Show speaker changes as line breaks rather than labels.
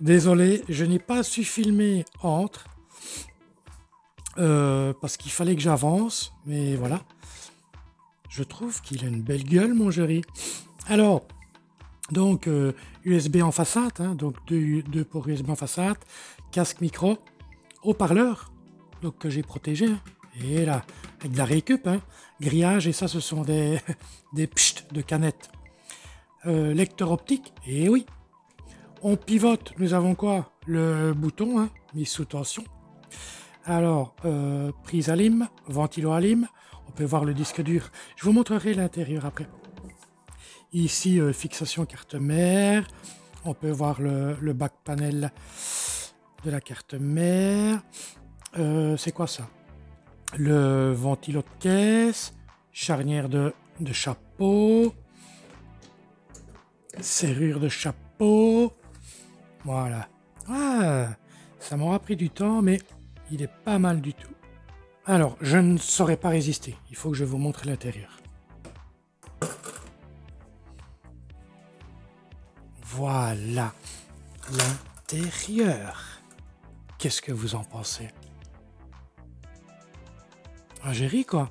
désolé, je n'ai pas su filmer entre. Euh, parce qu'il fallait que j'avance, mais voilà. Je trouve qu'il a une belle gueule, mon jury. Alors, donc USB euh, en façade, hein, donc deux, ports USB en façade, casque micro, haut-parleur, donc que j'ai protégé. Hein. et là, avec de la récup, hein, grillage, et ça, ce sont des, des de canettes. Euh, lecteur optique, et oui. On pivote, nous avons quoi? Le bouton, hein, mis sous tension. Alors, euh, prise à lime, ventilo à lime, on peut voir le disque dur. Je vous montrerai l'intérieur après. Ici, euh, fixation carte mère. On peut voir le, back panel de la carte mère. Euh, c'est quoi ça? Le ventilo de caisse, charnière de, de chapeau, serrure de chapeau. Voilà. Ah, ça m'aura pris du temps, mais il est pas mal du tout. Alors, je ne saurais pas résister. Il faut que je vous montre l'intérieur. Voilà l'intérieur. Qu'est-ce que vous en pensez? Ah, j'ai ri quoi.